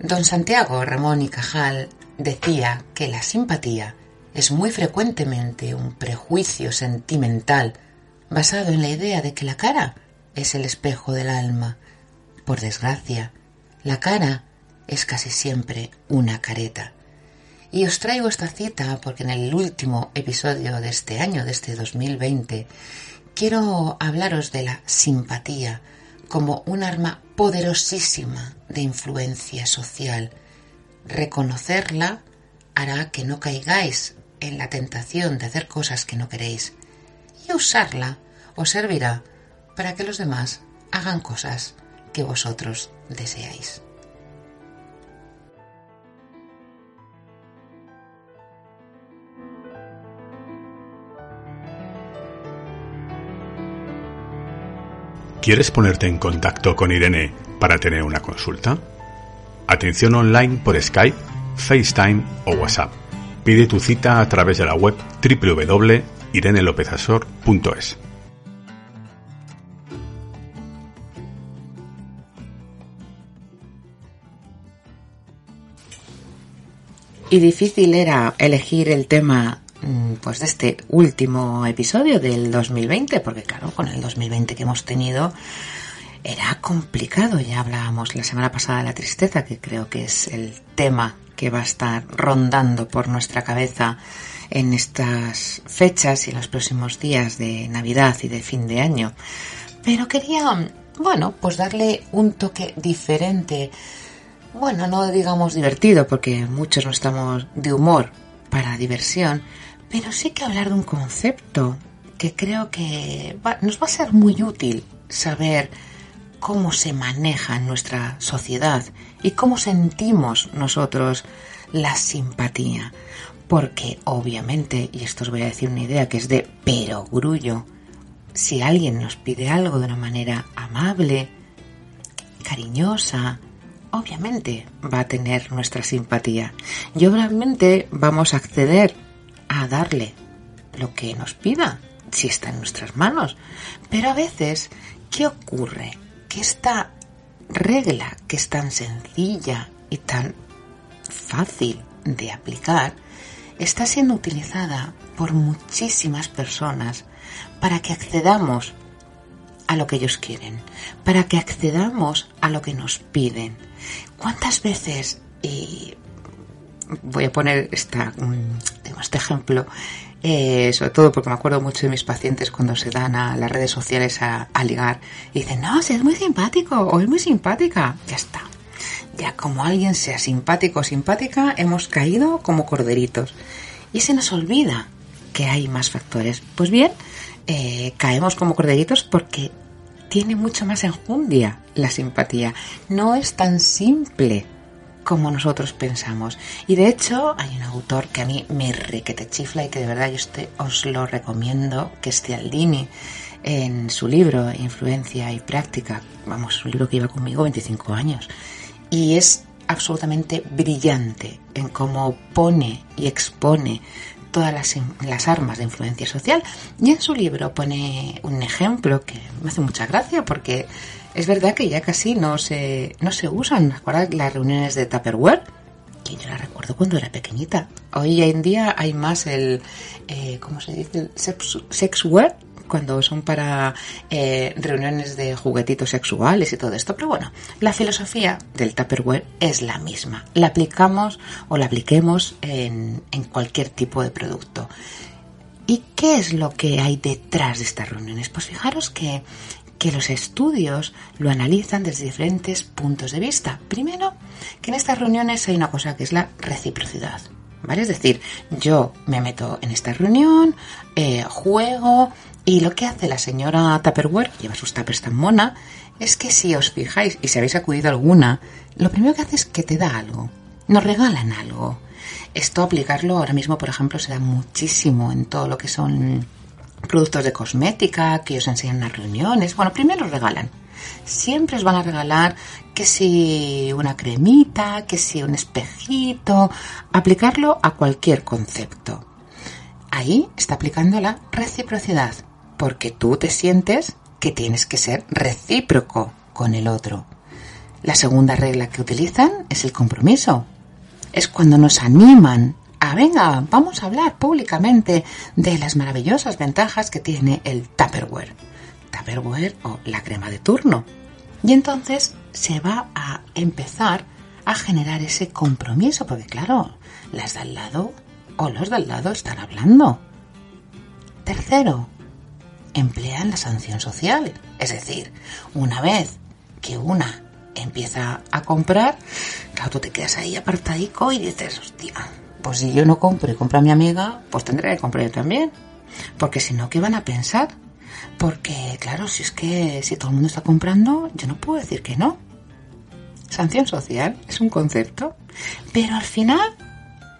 Don Santiago Ramón y Cajal decía que la simpatía es muy frecuentemente un prejuicio sentimental basado en la idea de que la cara es el espejo del alma. Por desgracia, la cara es casi siempre una careta. Y os traigo esta cita porque en el último episodio de este año, de este 2020, quiero hablaros de la simpatía como un arma poderosísima de influencia social. Reconocerla hará que no caigáis en la tentación de hacer cosas que no queréis. Y usarla os servirá para que los demás hagan cosas que vosotros deseáis. ¿Quieres ponerte en contacto con Irene para tener una consulta? Atención online por Skype, FaceTime o WhatsApp. Pide tu cita a través de la web www.irenelopezasor.es. Y difícil era elegir el tema pues de este último episodio del 2020, porque claro, con el 2020 que hemos tenido era complicado. Ya hablábamos la semana pasada de la tristeza, que creo que es el tema que va a estar rondando por nuestra cabeza en estas fechas y en los próximos días de Navidad y de fin de año. Pero quería, bueno, pues darle un toque diferente bueno, no digamos divertido, porque muchos no estamos de humor para diversión, pero sí que hablar de un concepto que creo que nos va a ser muy útil saber cómo se maneja en nuestra sociedad y cómo sentimos nosotros la simpatía. Porque obviamente, y esto os voy a decir una idea que es de perogrullo, si alguien nos pide algo de una manera amable, cariñosa, obviamente va a tener nuestra simpatía y obviamente vamos a acceder a darle lo que nos pida si está en nuestras manos. Pero a veces, ¿qué ocurre? Que esta regla que es tan sencilla y tan fácil de aplicar está siendo utilizada por muchísimas personas para que accedamos a lo que ellos quieren, para que accedamos a lo que nos piden. ¿Cuántas veces, y voy a poner esta, tengo este ejemplo, eh, sobre todo porque me acuerdo mucho de mis pacientes cuando se dan a las redes sociales a, ligar y dicen, no, si es muy simpático o es muy simpática, ya está. Ya como alguien sea simpático o simpática, hemos caído como corderitos. Y se nos olvida que hay más factores. Pues bien, eh, caemos como corderitos porque tiene mucho más enjundia la simpatía. No es tan simple como nosotros pensamos. Y de hecho, hay un autor que a mí me requete chifla y que de verdad yo este, os lo recomiendo, que es Cialdini, en su libro Influencia y Práctica. Vamos, un libro que lleva conmigo 25 años. Y es absolutamente brillante en cómo pone y expone todas las, armas de influencia social. Y en su libro pone un ejemplo que me hace mucha gracia porque es verdad que ya casi no se, no se usan. Ahora las reuniones de Tupperware, que yo las recuerdo cuando era pequeñita. Hoy en día hay más el, eh, ¿cómo se dice? El sexware, cuando son para eh, reuniones de juguetitos sexuales y todo esto. Pero bueno, la filosofía del Tupperware es la misma. La aplicamos o la apliquemos en, cualquier tipo de producto. ¿Y qué es lo que hay detrás de estas reuniones? Pues fijaros que, que los estudios lo analizan desde diferentes puntos de vista. Primero, que en estas reuniones hay una cosa que es la reciprocidad. ¿Vale? Es decir, yo me meto en esta reunión, eh, juego, y lo que hace la señora Tupperware, que lleva sus tuppers tan mona, es que si os fijáis y si habéis acudido a alguna, lo primero que hace es que te da algo. Nos regalan algo. Esto aplicarlo ahora mismo, por ejemplo, se da muchísimo en todo lo que son productos de cosmética, que os enseñan en las reuniones. Bueno, primero os regalan. Siempre os van a regalar que si una cremita, que si un espejito, aplicarlo a cualquier concepto. Ahí está aplicando la reciprocidad, porque tú te sientes que tienes que ser recíproco con el otro. La segunda regla que utilizan es el compromiso. Es cuando nos animan a, venga, vamos a hablar públicamente de las maravillosas ventajas que tiene el Tupperware. Tupperware o la crema de turno. Y entonces se va a empezar a generar ese compromiso, porque claro, las de al lado o los de al lado están hablando. Tercero, emplean la sanción social. Es decir, una vez que una empieza a comprar, claro, tú te quedas ahí apartadico y dices, hostia, pues si yo no compro y compra mi amiga, pues tendré que comprar yo también. Porque si no, ¿qué van a pensar? Porque, claro, si es que si todo el mundo está comprando, yo no puedo decir que no. Sanción social es un concepto. Pero al final,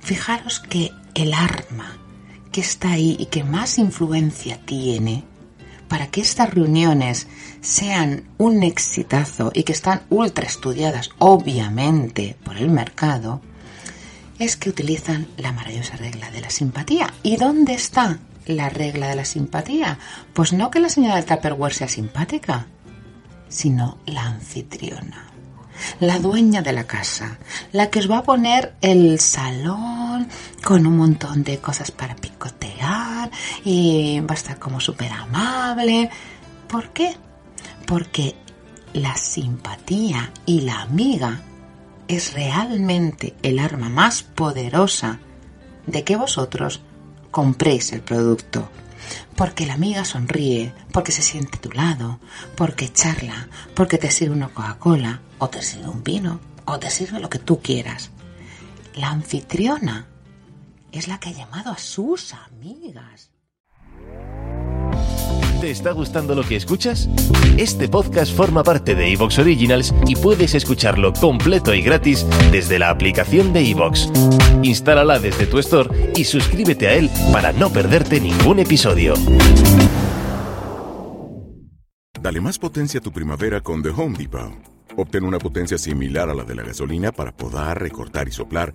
fijaros que el arma que está ahí y que más influencia tiene para que estas reuniones sean un exitazo y que están ultra estudiadas, obviamente, por el mercado, es que utilizan la maravillosa regla de la simpatía. ¿Y dónde está la regla de la simpatía? Pues no que la señora del Tupperware sea simpática, sino la anfitriona, la dueña de la casa, la que os va a poner el salón con un montón de cosas para picotear y va a estar como súper amable. ¿Por qué? Porque la simpatía y la amiga es realmente el arma más poderosa de que vosotros compréis el producto. Porque la amiga sonríe, porque se siente a tu lado, porque charla, porque te sirve una Coca-Cola, o te sirve un vino, o te sirve lo que tú quieras. La anfitriona es la que ha llamado a sus amigas. ¿Te está gustando lo que escuchas? Este podcast forma parte de Evox Originals y puedes escucharlo completo y gratis desde la aplicación de Evox. Instálala desde tu store y suscríbete a él para no perderte ningún episodio. Dale más potencia a tu primavera con The Home Depot. Obtén una potencia similar a la de la gasolina para podar, recortar y soplar